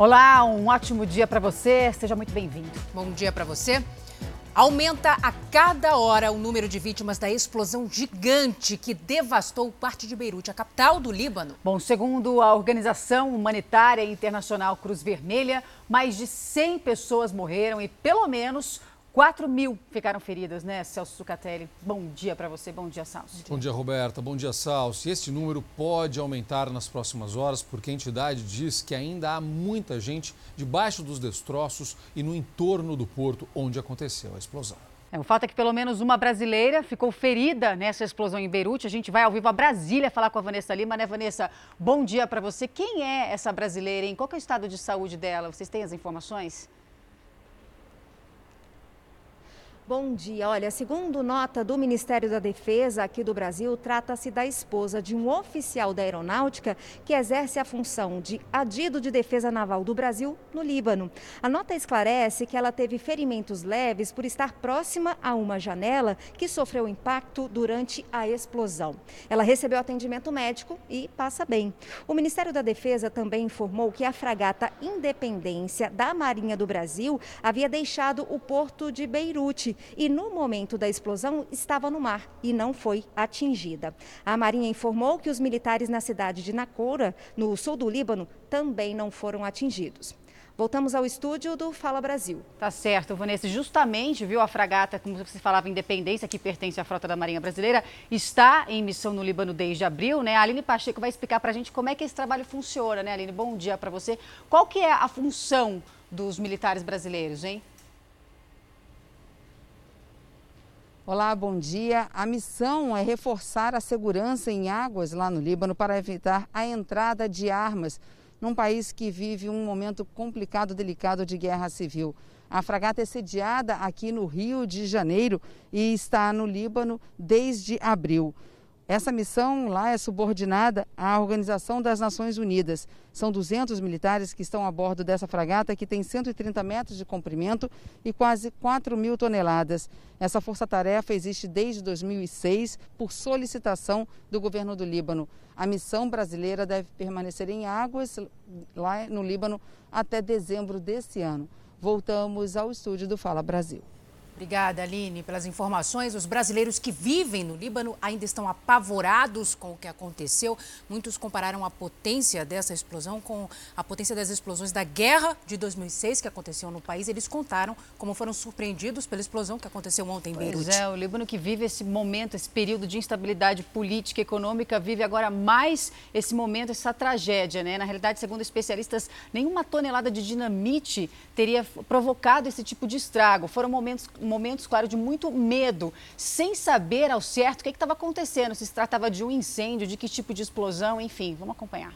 Olá, um ótimo dia para você. Seja muito bem-vindo. Bom dia para você. Aumenta a cada hora o número de vítimas da explosão gigante que devastou parte de Beirute, a capital do Líbano. Bom, segundo a Organização Humanitária Internacional Cruz Vermelha, mais de 100 pessoas morreram e pelo menos 4 mil ficaram feridas, né, Celso Zucatelli? Bom dia para você, bom dia, Celso. Bom dia, Roberta, bom dia, Celso. E esse número pode aumentar nas próximas horas, porque a entidade diz que ainda há muita gente debaixo dos destroços e no entorno do porto onde aconteceu a explosão. É, o fato é que pelo menos uma brasileira ficou ferida nessa explosão em Beirute. A gente vai ao vivo a Brasília falar com a Vanessa Lima, né, Vanessa? Bom dia para você. Quem é essa brasileira, hein? Qual é o estado de saúde dela? Vocês têm as informações? Bom dia. Olha, segundo nota do Ministério da Defesa aqui do Brasil, trata-se da esposa de um oficial da aeronáutica que exerce a função de adido de defesa naval do Brasil no Líbano. A nota esclarece que ela teve ferimentos leves por estar próxima a uma janela que sofreu impacto durante a explosão. Ela recebeu atendimento médico e passa bem. O Ministério da Defesa também informou que a fragata Independência da Marinha do Brasil havia deixado o porto de Beirute e no momento da explosão estava no mar e não foi atingida. A Marinha informou que os militares na cidade de Nakoura, no sul do Líbano, também não foram atingidos. Voltamos ao estúdio do Fala Brasil. Tá certo, Vanessa. Justamente, viu, a fragata, como você falava, Independência, que pertence à frota da Marinha Brasileira, está em missão no Líbano desde abril, né? A Aline Pacheco vai explicar para a gente como é que esse trabalho funciona, né, Aline? Bom dia para você. Qual que é a função dos militares brasileiros, hein? Olá, bom dia. A missão é reforçar a segurança em águas lá no Líbano para evitar a entrada de armas num país que vive um momento complicado, delicado de guerra civil. A fragata é sediada aqui no Rio de Janeiro e está no Líbano desde abril. Essa missão lá é subordinada à Organização das Nações Unidas. São 200 militares que estão a bordo dessa fragata, que tem 130 metros de comprimento e quase 4 mil toneladas. Essa força-tarefa existe desde 2006 por solicitação do governo do Líbano. A missão brasileira deve permanecer em águas lá no Líbano até dezembro desse ano. Voltamos ao estúdio do Fala Brasil. Obrigada, Aline, pelas informações. Os brasileiros que vivem no Líbano ainda estão apavorados com o que aconteceu. Muitos compararam a potência dessa explosão com a potência das explosões da guerra de 2006 que aconteceu no país. Eles contaram como foram surpreendidos pela explosão que aconteceu ontem em Beirute. Pois é, o Líbano que vive esse momento, esse período de instabilidade política e econômica, vive agora mais esse momento, essa tragédia, né? Na realidade, segundo especialistas, nenhuma tonelada de dinamite teria provocado esse tipo de estrago. Foram momentos momentos, claro, de muito medo, sem saber ao certo o que estava acontecendo, se se tratava de um incêndio, de que tipo de explosão, enfim. Vamos acompanhar.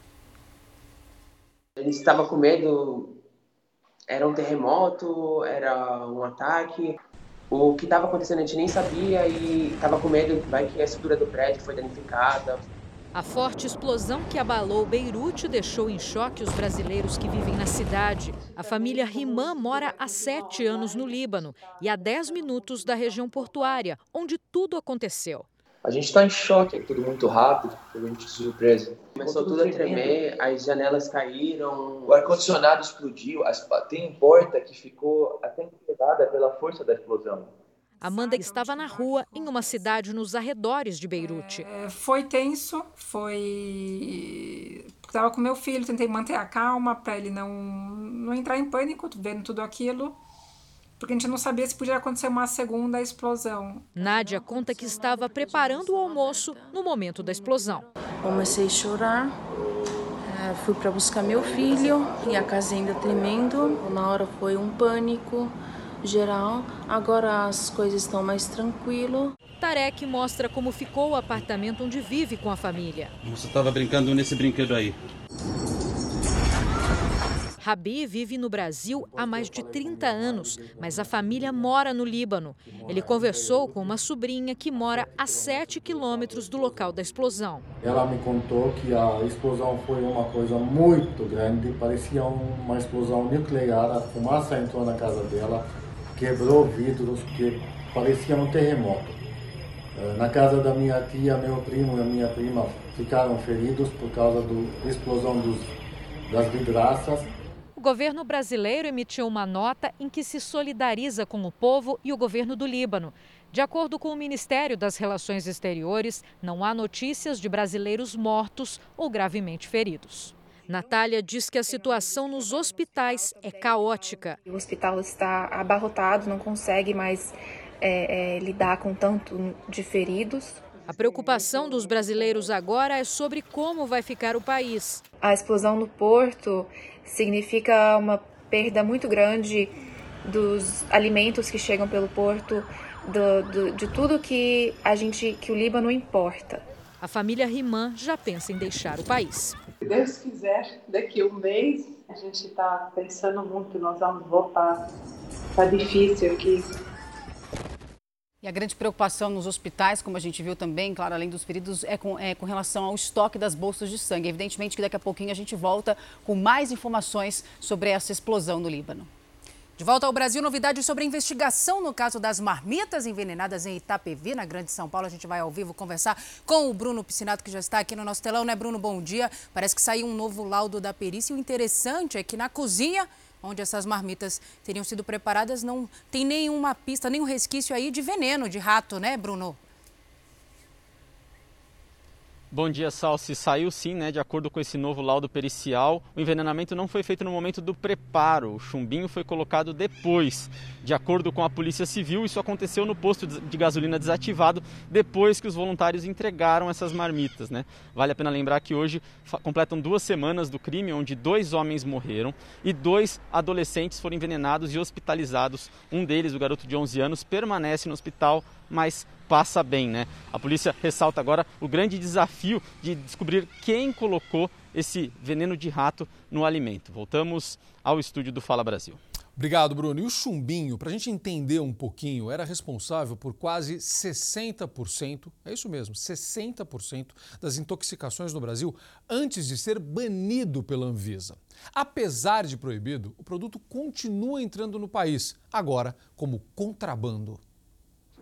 Gente estava com medo, era um terremoto, era um ataque. O que estava acontecendo a gente nem sabia e estava com medo, vai que a estrutura do prédio foi danificada. A forte explosão que abalou Beirute deixou em choque os brasileiros que vivem na cidade. A família Rimã mora há sete anos no Líbano e a dez minutos da região portuária, onde tudo aconteceu. A gente está em choque, é tudo muito rápido, a gente surpresa. Começou tudo a tremer, as janelas caíram. O ar-condicionado explodiu, tem porta que ficou até quebrada pela força da explosão. Amanda estava na rua em uma cidade nos arredores de Beirute. É, foi tenso, foi. Estava com meu filho, tentei manter a calma para ele não, não entrar em pânico vendo tudo aquilo porque a gente não sabia se podia acontecer uma segunda explosão. Nádia conta que estava preparando o almoço no momento da explosão. Comecei a chorar, é, fui para buscar meu filho e a casa ainda tremendo. Na hora foi um pânico geral. Agora as coisas estão mais tranquilo. Tarek mostra como ficou o apartamento onde vive com a família. Você estava brincando nesse brinquedo aí. Rabi vive no Brasil há mais de 30 anos, mas a família mora no Líbano. Ele conversou com uma sobrinha que mora a 7 quilômetros do local da explosão. Ela me contou que a explosão foi uma coisa muito grande, parecia uma explosão nuclear, a fumaça entrou na casa dela, quebrou vidros, que parecia um terremoto. Eh, na casa da minha tia, meu primo e minha prima ficaram feridos por causa da explosão dos, das vidraças governo brasileiro emitiu uma nota em que se solidariza com o povo e o governo do Líbano. De acordo com o Ministério das Relações Exteriores, não há notícias de brasileiros mortos ou gravemente feridos. Natália diz que a situação nos hospitais é caótica. O hospital está abarrotado, não consegue mais é, é, lidar com tanto de feridos. A preocupação dos brasileiros agora é sobre como vai ficar o país. A explosão no porto significa uma perda muito grande dos alimentos que chegam pelo porto, do, do, de tudo que a gente, que o Líbano importa. A família Rimã já pensa em deixar o país. Se Deus quiser, daqui a um mês a gente está pensando muito, nós vamos voltar. Está difícil aqui. E a grande preocupação nos hospitais, como a gente viu também, claro, além dos feridos, é com, é com relação ao estoque das bolsas de sangue. Evidentemente que daqui a pouquinho a gente volta com mais informações sobre essa explosão no Líbano. De volta ao Brasil, novidades sobre a investigação no caso das marmitas envenenadas em Itapevi, na Grande São Paulo. A gente vai ao vivo conversar com o Bruno Piscinato, que já está aqui no nosso telão, né, Bruno? Bom dia. Parece que saiu um novo laudo da perícia. O interessante é que na cozinha onde essas marmitas teriam sido preparadas, não tem nenhuma pista, nenhum resquício aí de veneno de rato, né, Bruno? Bom dia, Salsi. Saiu sim, né? De acordo com esse novo laudo pericial, o envenenamento não foi feito no momento do preparo. O chumbinho foi colocado depois. De acordo com a Polícia Civil, isso aconteceu no posto de gasolina desativado depois que os voluntários entregaram essas marmitas, né? Vale a pena lembrar que hoje completam duas semanas do crime, onde dois homens morreram e dois adolescentes foram envenenados e hospitalizados. Um deles, o garoto de 11 anos, permanece no hospital, mas passa bem, né? A polícia ressalta agora o grande desafio de descobrir quem colocou esse veneno de rato no alimento. Voltamos ao estúdio do Fala Brasil. Obrigado, Bruno. E o chumbinho, para a gente entender um pouquinho, era responsável por quase 60%, é isso mesmo, 60% das intoxicações no Brasil antes de ser banido pela Anvisa. Apesar de proibido, o produto continua entrando no país, agora como contrabando.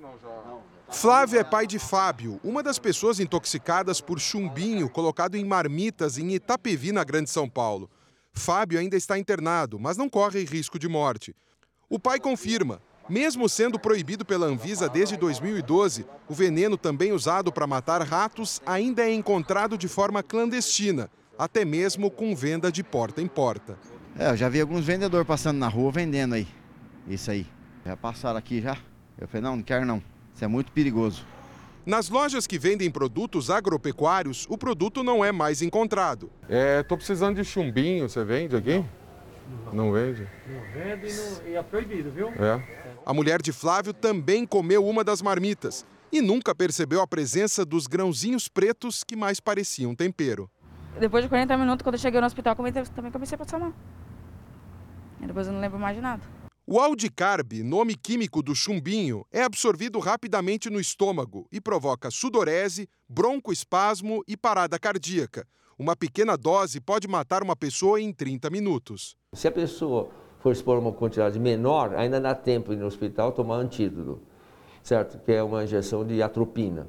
Não, já... Flávio é pai de Fábio, uma das pessoas intoxicadas por chumbinho colocado em marmitas em Itapevi, na Grande São Paulo. Fábio ainda está internado, mas não corre risco de morte. O pai confirma. Mesmo sendo proibido pela Anvisa desde 2012, o veneno também usado para matar ratos ainda é encontrado de forma clandestina, até mesmo com venda de porta em porta. É, eu já vi alguns vendedores passando na rua vendendo aí. Isso aí. Já passaram aqui já. Eu falei, não, não quero não. Isso é muito perigoso. Nas lojas que vendem produtos agropecuários, o produto não é mais encontrado. É, tô precisando de chumbinho, você vende aqui? Não, não vende? Não vende e, não, e é proibido, viu? É. A mulher de Flávio também comeu uma das marmitas e nunca percebeu a presença dos grãozinhos pretos que mais pareciam tempero. Depois de 40 minutos, quando eu cheguei no hospital, também comecei a passar mal. E depois eu não lembro mais de nada. O aldicarb, nome químico do chumbinho, é absorvido rapidamente no estômago e provoca sudorese, broncoespasmo e parada cardíaca. Uma pequena dose pode matar uma pessoa em 30 minutos. Se a pessoa for expor uma quantidade menor, ainda dá tempo de ir no hospital tomar antídoto, certo? Que é uma injeção de atropina.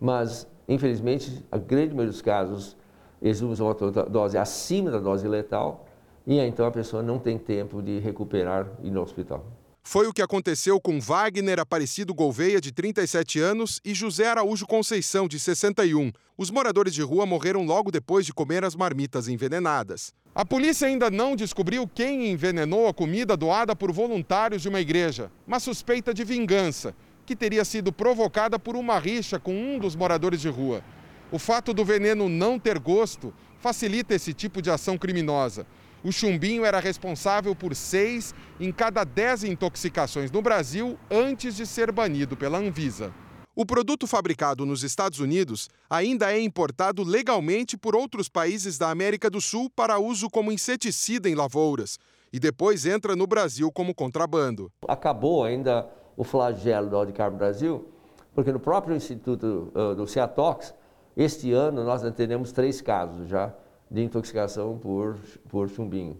Mas, infelizmente, a grande maioria dos casos, eles usam uma dose acima da dose letal e então a pessoa não tem tempo de recuperar e ir no hospital. Foi o que aconteceu com Wagner Aparecido Gouveia, de 37 anos, e José Araújo Conceição, de 61. Os moradores de rua morreram logo depois de comer as marmitas envenenadas. A polícia ainda não descobriu quem envenenou a comida doada por voluntários de uma igreja, mas suspeita de vingança, que teria sido provocada por uma rixa com um dos moradores de rua. O fato do veneno não ter gosto facilita esse tipo de ação criminosa. O chumbinho era responsável por seis em cada dez intoxicações no Brasil antes de ser banido pela Anvisa. O produto fabricado nos Estados Unidos ainda é importado legalmente por outros países da América do Sul para uso como inseticida em lavouras e depois entra no Brasil como contrabando. Acabou ainda o flagelo do Audicarbo Brasil, porque no próprio Instituto do Ceatox, este ano nós atendemos três casos já de intoxicação por, por chumbinho.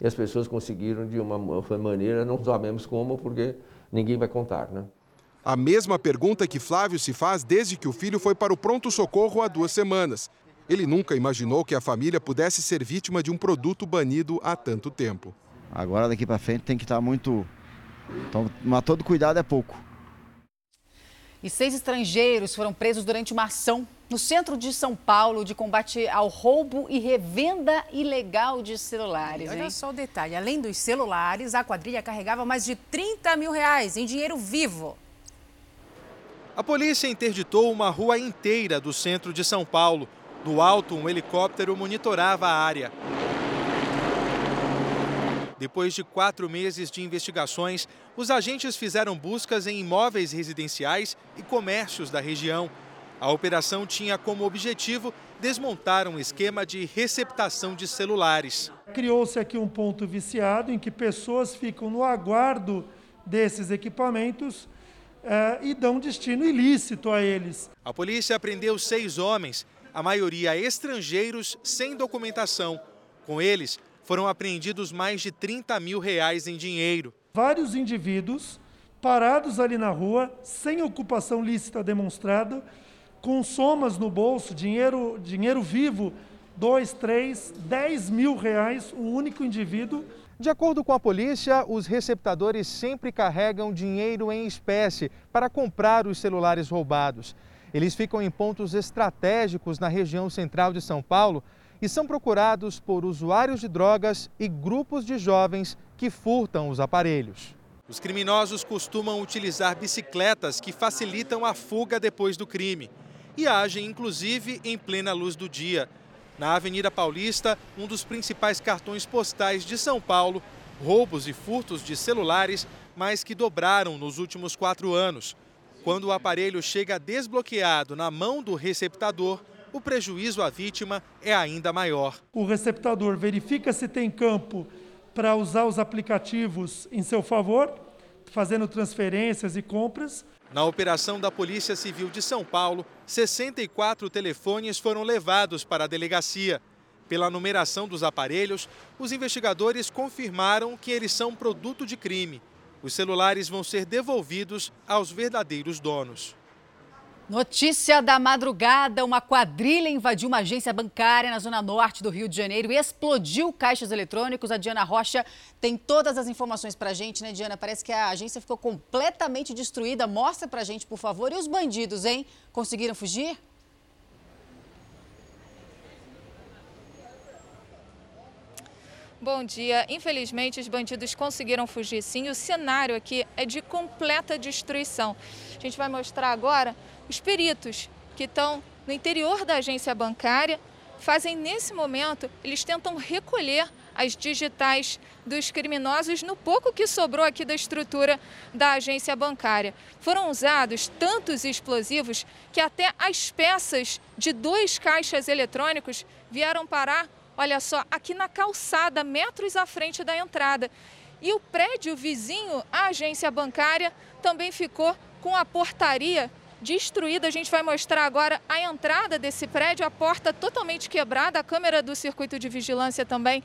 E as pessoas conseguiram de uma maneira, não sabemos como, porque ninguém vai contar, né? A mesma pergunta que Flávio se faz desde que o filho foi para o pronto-socorro há duas semanas. Ele nunca imaginou que a família pudesse ser vítima de um produto banido há tanto tempo. Agora daqui para frente tem que estar muito. Então, mas todo cuidado é pouco. E seis estrangeiros foram presos durante uma ação no centro de São Paulo de combate ao roubo e revenda ilegal de celulares. Olha hein? só o detalhe: além dos celulares, a quadrilha carregava mais de 30 mil reais em dinheiro vivo. A polícia interditou uma rua inteira do centro de São Paulo. Do alto, um helicóptero monitorava a área. Depois de quatro meses de investigações, os agentes fizeram buscas em imóveis residenciais e comércios da região. A operação tinha como objetivo desmontar um esquema de receptação de celulares. Criou-se aqui um ponto viciado em que pessoas ficam no aguardo desses equipamentos eh, e dão destino ilícito a eles. A polícia prendeu seis homens, a maioria estrangeiros sem documentação. Com eles, foram apreendidos mais de 30 mil reais em dinheiro. Vários indivíduos parados ali na rua, sem ocupação lícita demonstrada, com somas no bolso, dinheiro, dinheiro vivo, 2, 3, 10 mil reais, um único indivíduo. De acordo com a polícia, os receptadores sempre carregam dinheiro em espécie para comprar os celulares roubados. Eles ficam em pontos estratégicos na região central de São Paulo e são procurados por usuários de drogas e grupos de jovens que furtam os aparelhos. Os criminosos costumam utilizar bicicletas que facilitam a fuga depois do crime e agem inclusive em plena luz do dia. Na Avenida Paulista, um dos principais cartões postais de São Paulo, roubos e furtos de celulares mais que dobraram nos últimos quatro anos. Quando o aparelho chega desbloqueado na mão do receptador, o prejuízo à vítima é ainda maior. O receptador verifica se tem campo para usar os aplicativos em seu favor, fazendo transferências e compras. Na operação da Polícia Civil de São Paulo, 64 telefones foram levados para a delegacia. Pela numeração dos aparelhos, os investigadores confirmaram que eles são produto de crime. Os celulares vão ser devolvidos aos verdadeiros donos. Notícia da madrugada: uma quadrilha invadiu uma agência bancária na zona norte do Rio de Janeiro e explodiu caixas eletrônicos. A Diana Rocha tem todas as informações pra gente, né, Diana? Parece que a agência ficou completamente destruída. Mostra pra gente, por favor. E os bandidos, hein? Conseguiram fugir? Bom dia. Infelizmente, os bandidos conseguiram fugir sim. O cenário aqui é de completa destruição. A gente vai mostrar agora os peritos que estão no interior da agência bancária fazem nesse momento, eles tentam recolher as digitais dos criminosos no pouco que sobrou aqui da estrutura da agência bancária. Foram usados tantos explosivos que até as peças de dois caixas eletrônicos vieram parar, olha só, aqui na calçada, metros à frente da entrada. E o prédio vizinho à agência bancária também ficou com a portaria destruída. A gente vai mostrar agora a entrada desse prédio, a porta totalmente quebrada, a câmera do circuito de vigilância também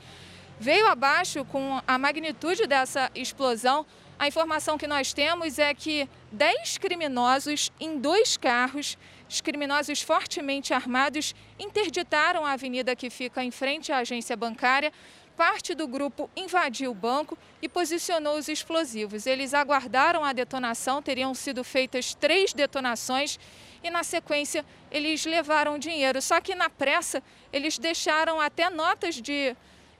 veio abaixo com a magnitude dessa explosão. A informação que nós temos é que 10 criminosos em dois carros, os criminosos fortemente armados, interditaram a avenida que fica em frente à agência bancária. Parte do grupo invadiu o banco e posicionou os explosivos. Eles aguardaram a detonação, teriam sido feitas três detonações e, na sequência, eles levaram dinheiro. Só que, na pressa, eles deixaram até notas de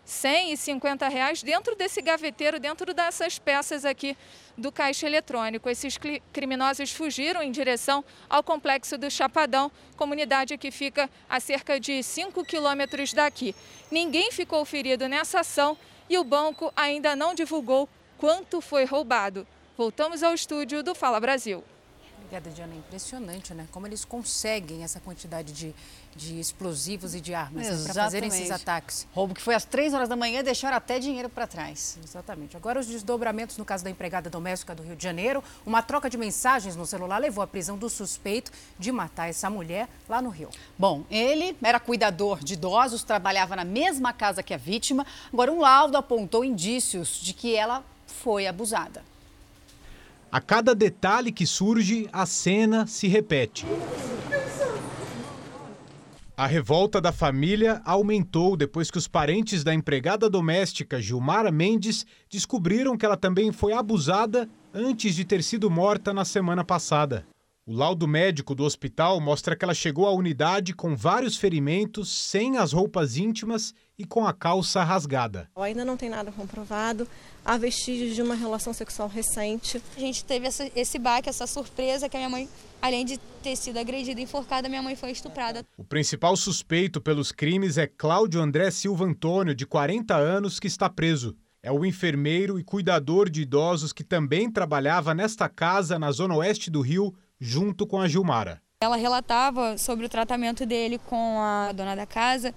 100 e 50 reais dentro desse gaveteiro, dentro dessas peças aqui do caixa eletrônico. Esses criminosos fugiram em direção ao complexo do Chapadão, comunidade que fica a cerca de 5 quilômetros daqui. Ninguém ficou ferido nessa ação e o banco ainda não divulgou quanto foi roubado. Voltamos ao estúdio do Fala Brasil. Obrigada, Diana. É impressionante, né? Como eles conseguem essa quantidade de, de explosivos e de armas né? para fazerem esses ataques. Roubo que foi às três horas da manhã e deixaram até dinheiro para trás. Exatamente. Agora, os desdobramentos no caso da empregada doméstica do Rio de Janeiro. Uma troca de mensagens no celular levou à prisão do suspeito de matar essa mulher lá no Rio. Bom, ele era cuidador de idosos, trabalhava na mesma casa que a vítima. Agora, um laudo apontou indícios de que ela foi abusada. A cada detalhe que surge, a cena se repete. A revolta da família aumentou depois que os parentes da empregada doméstica Gilmara Mendes descobriram que ela também foi abusada antes de ter sido morta na semana passada. O laudo médico do hospital mostra que ela chegou à unidade com vários ferimentos, sem as roupas íntimas e com a calça rasgada. Ainda não tem nada comprovado, há vestígios de uma relação sexual recente. A gente teve essa, esse baque, essa surpresa que a minha mãe, além de ter sido agredida e enforcada, minha mãe foi estuprada. O principal suspeito pelos crimes é Cláudio André Silva Antônio, de 40 anos, que está preso. É o enfermeiro e cuidador de idosos que também trabalhava nesta casa na zona oeste do Rio junto com a Gilmara. Ela relatava sobre o tratamento dele com a dona da casa,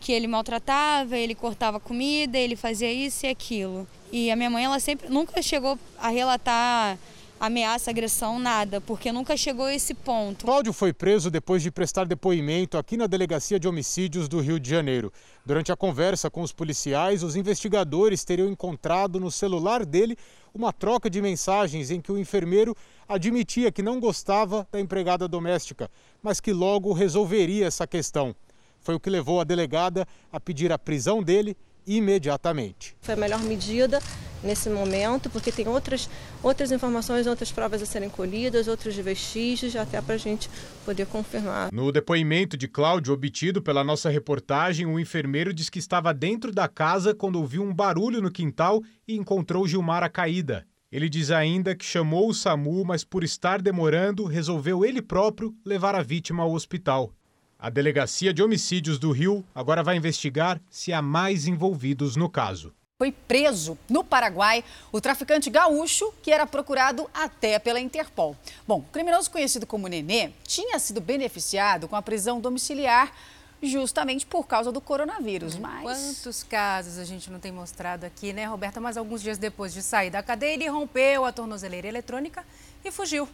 que ele maltratava, ele cortava comida, ele fazia isso e aquilo. E a minha mãe, ela sempre nunca chegou a relatar ameaça, agressão, nada, porque nunca chegou a esse ponto. Cláudio foi preso depois de prestar depoimento aqui na Delegacia de Homicídios do Rio de Janeiro. Durante a conversa com os policiais, os investigadores teriam encontrado no celular dele uma troca de mensagens em que o enfermeiro admitia que não gostava da empregada doméstica, mas que logo resolveria essa questão. Foi o que levou a delegada a pedir a prisão dele imediatamente. Foi a melhor medida nesse momento, porque tem outras, outras informações, outras provas a serem colhidas, outros vestígios, até para a gente poder confirmar. No depoimento de Cláudio, obtido pela nossa reportagem, o enfermeiro diz que estava dentro da casa quando ouviu um barulho no quintal e encontrou Gilmara caída. Ele diz ainda que chamou o SAMU, mas por estar demorando, resolveu ele próprio levar a vítima ao hospital. A Delegacia de Homicídios do Rio agora vai investigar se há mais envolvidos no caso. Foi preso no Paraguai o traficante gaúcho que era procurado até pela Interpol. Bom, o criminoso conhecido como Nenê tinha sido beneficiado com a prisão domiciliar justamente por causa do coronavírus. Mas... Quantos casos a gente não tem mostrado aqui, né, Roberta? Mas alguns dias depois de sair da cadeia, ele rompeu a tornozeleira eletrônica e fugiu.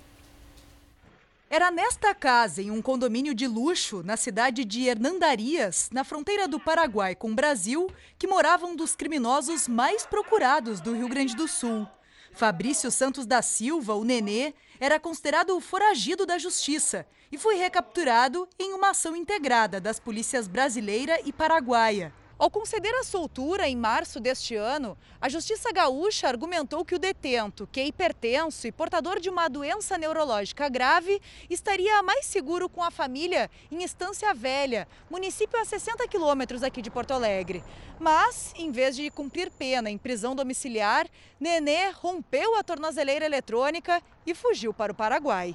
Era nesta casa, em um condomínio de luxo, na cidade de Hernandarias, na fronteira do Paraguai com o Brasil, que morava um dos criminosos mais procurados do Rio Grande do Sul. Fabrício Santos da Silva, o Nenê, era considerado o foragido da justiça e foi recapturado em uma ação integrada das polícias brasileira e paraguaia. Ao conceder a soltura em março deste ano, a Justiça Gaúcha argumentou que o detento, que é hipertenso e portador de uma doença neurológica grave, estaria mais seguro com a família em Estância Velha, município a 60 quilômetros aqui de Porto Alegre. Mas, em vez de cumprir pena em prisão domiciliar, Nenê rompeu a tornozeleira eletrônica e fugiu para o Paraguai.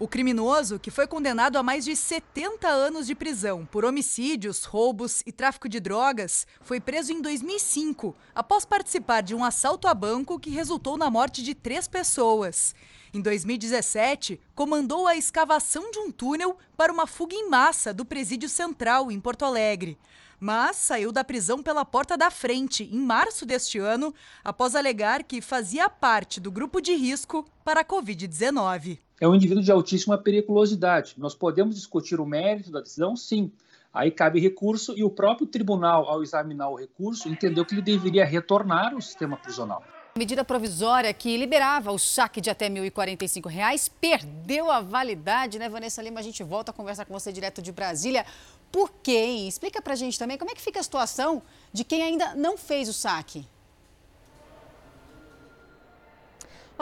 O criminoso, que foi condenado a mais de 70 anos de prisão por homicídios, roubos e tráfico de drogas, foi preso em 2005, após participar de um assalto a banco que resultou na morte de três pessoas. Em 2017, comandou a escavação de um túnel para uma fuga em massa do Presídio Central, em Porto Alegre. Mas saiu da prisão pela porta da frente em março deste ano, após alegar que fazia parte do grupo de risco para a Covid-19 é um indivíduo de altíssima periculosidade. Nós podemos discutir o mérito da decisão? Sim. Aí cabe recurso e o próprio tribunal, ao examinar o recurso, entendeu que ele deveria retornar ao sistema prisional. Medida provisória que liberava o saque de até 1.045 reais perdeu a validade, né, Vanessa Lima? A gente volta a conversar com você direto de Brasília. Por hein? Explica pra gente também como é que fica a situação de quem ainda não fez o saque.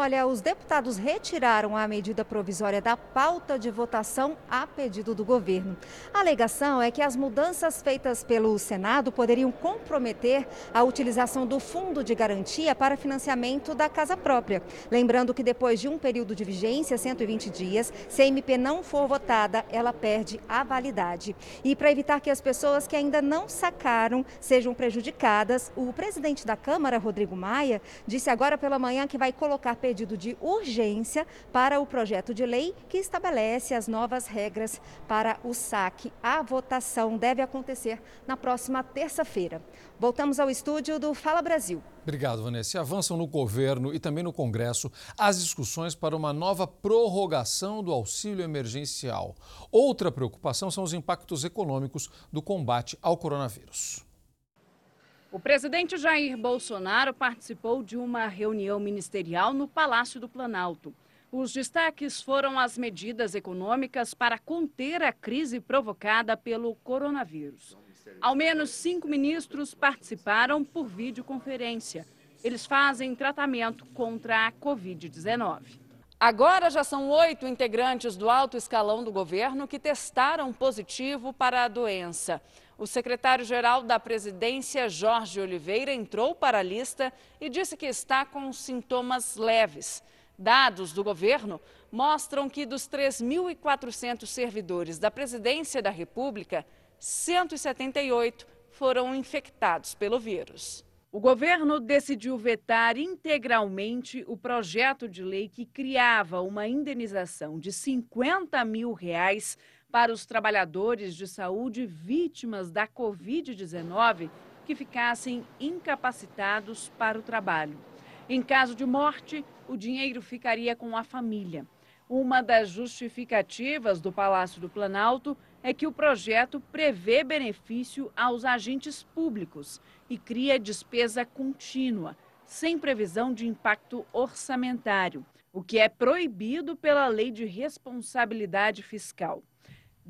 Olha, os deputados retiraram a medida provisória da pauta de votação a pedido do governo. A alegação é que as mudanças feitas pelo Senado poderiam comprometer a utilização do fundo de garantia para financiamento da casa própria. Lembrando que depois de um período de vigência, 120 dias, se a MP não for votada, ela perde a validade. E para evitar que as pessoas que ainda não sacaram sejam prejudicadas, o presidente da Câmara, Rodrigo Maia, disse agora pela manhã que vai colocar pedido de urgência para o projeto de lei que estabelece as novas regras para o saque. A votação deve acontecer na próxima terça-feira. Voltamos ao estúdio do Fala Brasil. Obrigado, Vanessa. Avançam no governo e também no Congresso as discussões para uma nova prorrogação do auxílio emergencial. Outra preocupação são os impactos econômicos do combate ao coronavírus. O presidente Jair Bolsonaro participou de uma reunião ministerial no Palácio do Planalto. Os destaques foram as medidas econômicas para conter a crise provocada pelo coronavírus. Ao menos cinco ministros participaram por videoconferência. Eles fazem tratamento contra a Covid-19. Agora já são oito integrantes do alto escalão do governo que testaram positivo para a doença. O secretário-geral da presidência, Jorge Oliveira, entrou para a lista e disse que está com sintomas leves. Dados do governo mostram que dos 3.400 servidores da presidência da República, 178 foram infectados pelo vírus. O governo decidiu vetar integralmente o projeto de lei que criava uma indenização de 50 mil reais para os trabalhadores de saúde vítimas da Covid-19 que ficassem incapacitados para o trabalho. Em caso de morte, o dinheiro ficaria com a família. Uma das justificativas do Palácio do Planalto é que o projeto prevê benefício aos agentes públicos e cria despesa contínua, sem previsão de impacto orçamentário, o que é proibido pela Lei de Responsabilidade Fiscal.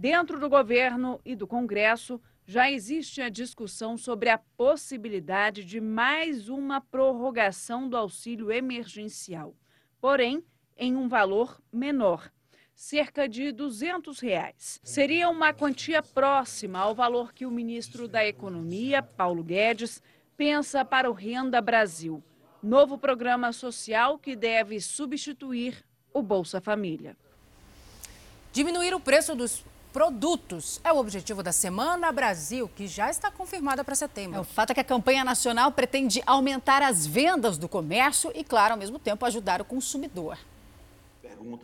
Dentro do governo e do Congresso, já existe a discussão sobre a possibilidade de mais uma prorrogação do auxílio emergencial, porém em um valor menor, cerca de 200 reais. Seria uma quantia próxima ao valor que o ministro da Economia, Paulo Guedes, pensa para o Renda Brasil, novo programa social que deve substituir o Bolsa Família. Diminuir o preço dos produtos. É o objetivo da Semana Brasil, que já está confirmada para setembro. É, o fato é que a campanha nacional pretende aumentar as vendas do comércio e, claro, ao mesmo tempo ajudar o consumidor.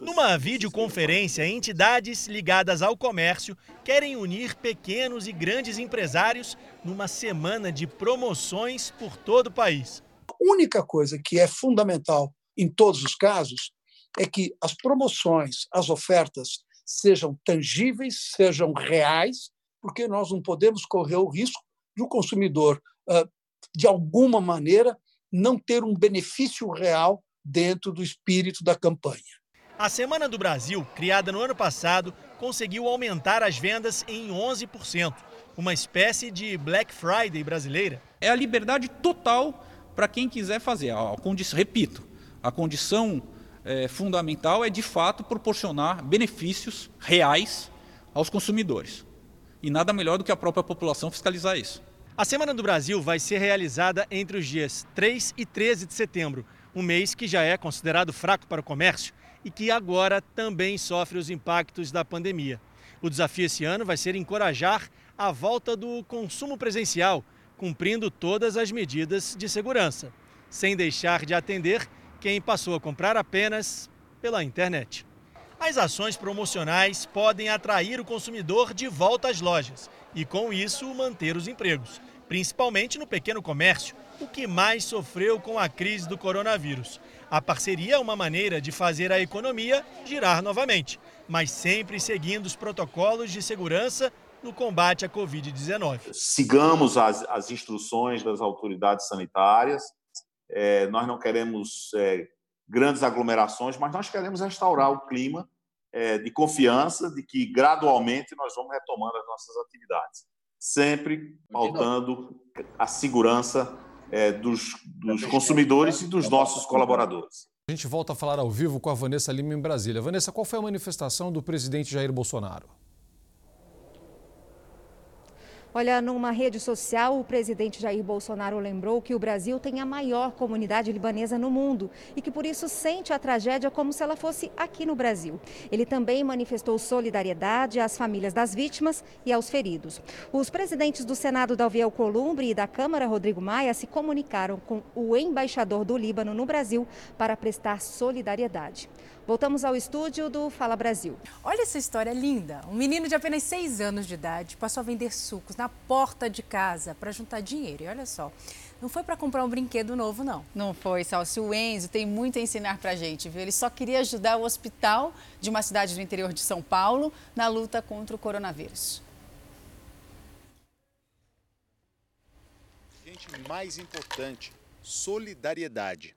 Numa videoconferência, entidades ligadas ao comércio querem unir pequenos e grandes empresários numa semana de promoções por todo o país. A única coisa que é fundamental em todos os casos é que as promoções, as ofertas sejam tangíveis, sejam reais, porque nós não podemos correr o risco de o um consumidor, de alguma maneira, não ter um benefício real dentro do espírito da campanha. A Semana do Brasil, criada no ano passado, conseguiu aumentar as vendas em 11%, uma espécie de Black Friday brasileira. É a liberdade total para quem quiser fazer. A condição, repito, a condição é, fundamental é, de fato, proporcionar benefícios reais aos consumidores. E nada melhor do que a própria população fiscalizar isso. A Semana do Brasil vai ser realizada entre os dias 3 e 13 de setembro, um mês que já é considerado fraco para o comércio e que agora também sofre os impactos da pandemia. O desafio esse ano vai ser encorajar a volta do consumo presencial, cumprindo todas as medidas de segurança, sem deixar de atender quem passou a comprar apenas pela internet. As ações promocionais podem atrair o consumidor de volta às lojas e, com isso, manter os empregos, principalmente no pequeno comércio, o que mais sofreu com a crise do coronavírus. A parceria é uma maneira de fazer a economia girar novamente, mas sempre seguindo os protocolos de segurança no combate à Covid-19. Sigamos as, as, instruções das autoridades sanitárias. É, nós não queremos é, grandes aglomerações, mas nós queremos restaurar o clima é, de confiança de que gradualmente nós vamos retomando as nossas atividades, sempre pautando a segurança é, dos, dos consumidores e dos nossos colaboradores. A gente volta a falar ao vivo com a Vanessa Lima em Brasília. Vanessa, qual foi a manifestação do presidente Jair Bolsonaro? Olha, numa rede social, o presidente Jair Bolsonaro lembrou que o Brasil tem a maior comunidade libanesa no mundo e que por isso sente a tragédia como se ela fosse aqui no Brasil. Ele também manifestou solidariedade às famílias das vítimas e aos feridos. Os presidentes do Senado, Davi Alcolumbre, e da Câmara, Rodrigo Maia, se comunicaram com o embaixador do Líbano no Brasil para prestar solidariedade. Voltamos ao estúdio do Fala Brasil. Olha essa história linda. Um menino de apenas seis anos de idade passou a vender sucos na porta de casa para juntar dinheiro. E olha só, não foi para comprar um brinquedo novo, não. Não foi, Salsi. O Enzo tem muito a ensinar para a gente, viu? Ele só queria ajudar o hospital de uma cidade do interior de São Paulo na luta contra o coronavírus. Gente, mais importante, solidariedade.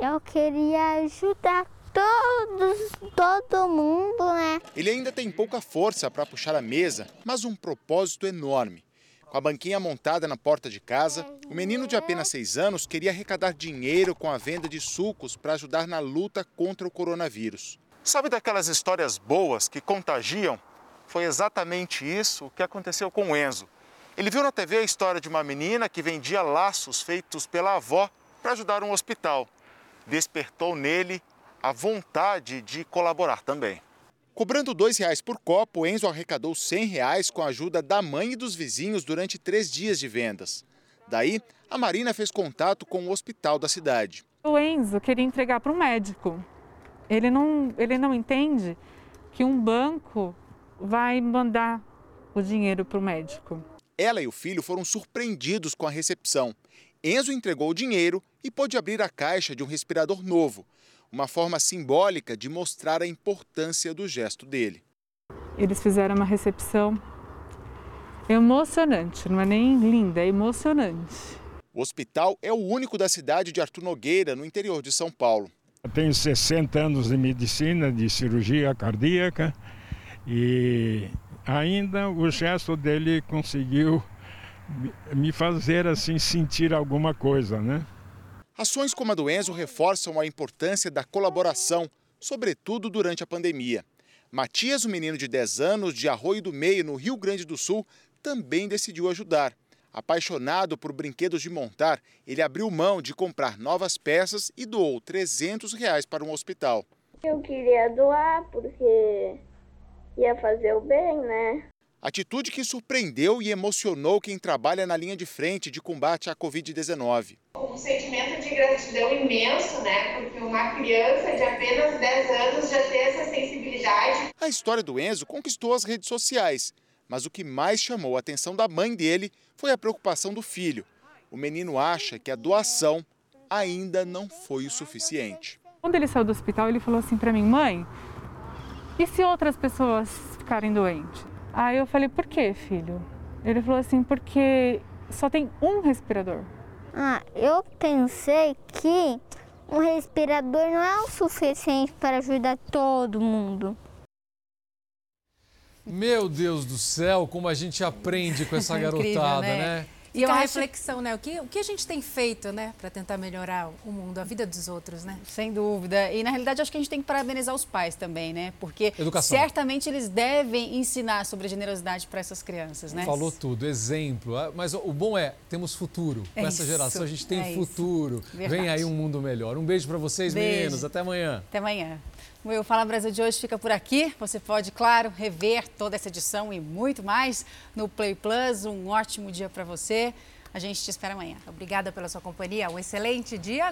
Eu queria ajudar todos, todo mundo, né? Ele ainda tem pouca força para puxar a mesa, mas um propósito enorme. Com a banquinha montada na porta de casa, o menino de apenas seis anos queria arrecadar dinheiro com a venda de sucos para ajudar na luta contra o coronavírus. Sabe daquelas histórias boas que contagiam? Foi exatamente isso que aconteceu com o Enzo. Ele viu na TV a história de uma menina que vendia laços feitos pela avó para ajudar um hospital. Despertou nele a vontade de colaborar também. Cobrando R$ reais por copo, Enzo arrecadou R$ reais com a ajuda da mãe e dos vizinhos durante três dias de vendas. Daí, a Marina fez contato com o hospital da cidade. O Enzo queria entregar para um médico. Ele não, ele não entende que um banco vai mandar o dinheiro para o médico. Ela e o filho foram surpreendidos com a recepção. Enzo entregou o dinheiro e pôde abrir a caixa de um respirador novo uma forma simbólica de mostrar a importância do gesto dele. Eles fizeram uma recepção emocionante, não é nem linda, é emocionante. O hospital é o único da cidade de Artur Nogueira, no interior de São Paulo. Eu tenho 60 anos de medicina, de cirurgia cardíaca, e ainda o gesto dele conseguiu me fazer assim sentir alguma coisa, né? Ações como a do Enzo reforçam a importância da colaboração, sobretudo durante a pandemia. Matias, um menino de 10 anos de Arroio do Meio, no Rio Grande do Sul, também decidiu ajudar. Apaixonado por brinquedos de montar, ele abriu mão de comprar novas peças e doou 300 reais para um hospital. Eu queria doar porque ia fazer o bem, né? Atitude que surpreendeu e emocionou quem trabalha na linha de frente de combate à Covid-19. Um sentimento de gratidão imenso, né? Porque uma criança de apenas 10 anos já tem essa sensibilidade. A história do Enzo conquistou as redes sociais, mas o que mais chamou a atenção da mãe dele foi a preocupação do filho. O menino acha que a doação ainda não foi o suficiente. Quando ele saiu do hospital, ele falou assim para mim: mãe, e se outras pessoas ficarem doentes? Aí eu falei, por que, filho? Ele falou assim, porque só tem um respirador. Ah, eu pensei que um respirador não é o suficiente para ajudar todo mundo. Meu Deus do céu, como a gente aprende com essa garotada, Incrível, né? né? E uma reflexão, né? O que, o que a gente tem feito, né, para tentar melhorar o mundo, a vida dos outros, né? Sem dúvida. E na realidade acho que a gente tem que parabenizar os pais também, né? Porque Educação. certamente eles devem ensinar sobre a generosidade para essas crianças, né? Falou tudo, exemplo. Ah, mas o bom é, temos futuro. Com é essa geração a gente tem é futuro. Vem aí um mundo melhor. Um beijo para vocês, beijo. meninos. Até amanhã. Até amanhã. O Fala Brasil de hoje fica por aqui. Você pode, claro, rever toda essa edição e muito mais no Play Plus. Um ótimo dia para você. A gente te espera amanhã. Obrigada pela sua companhia. Um excelente dia.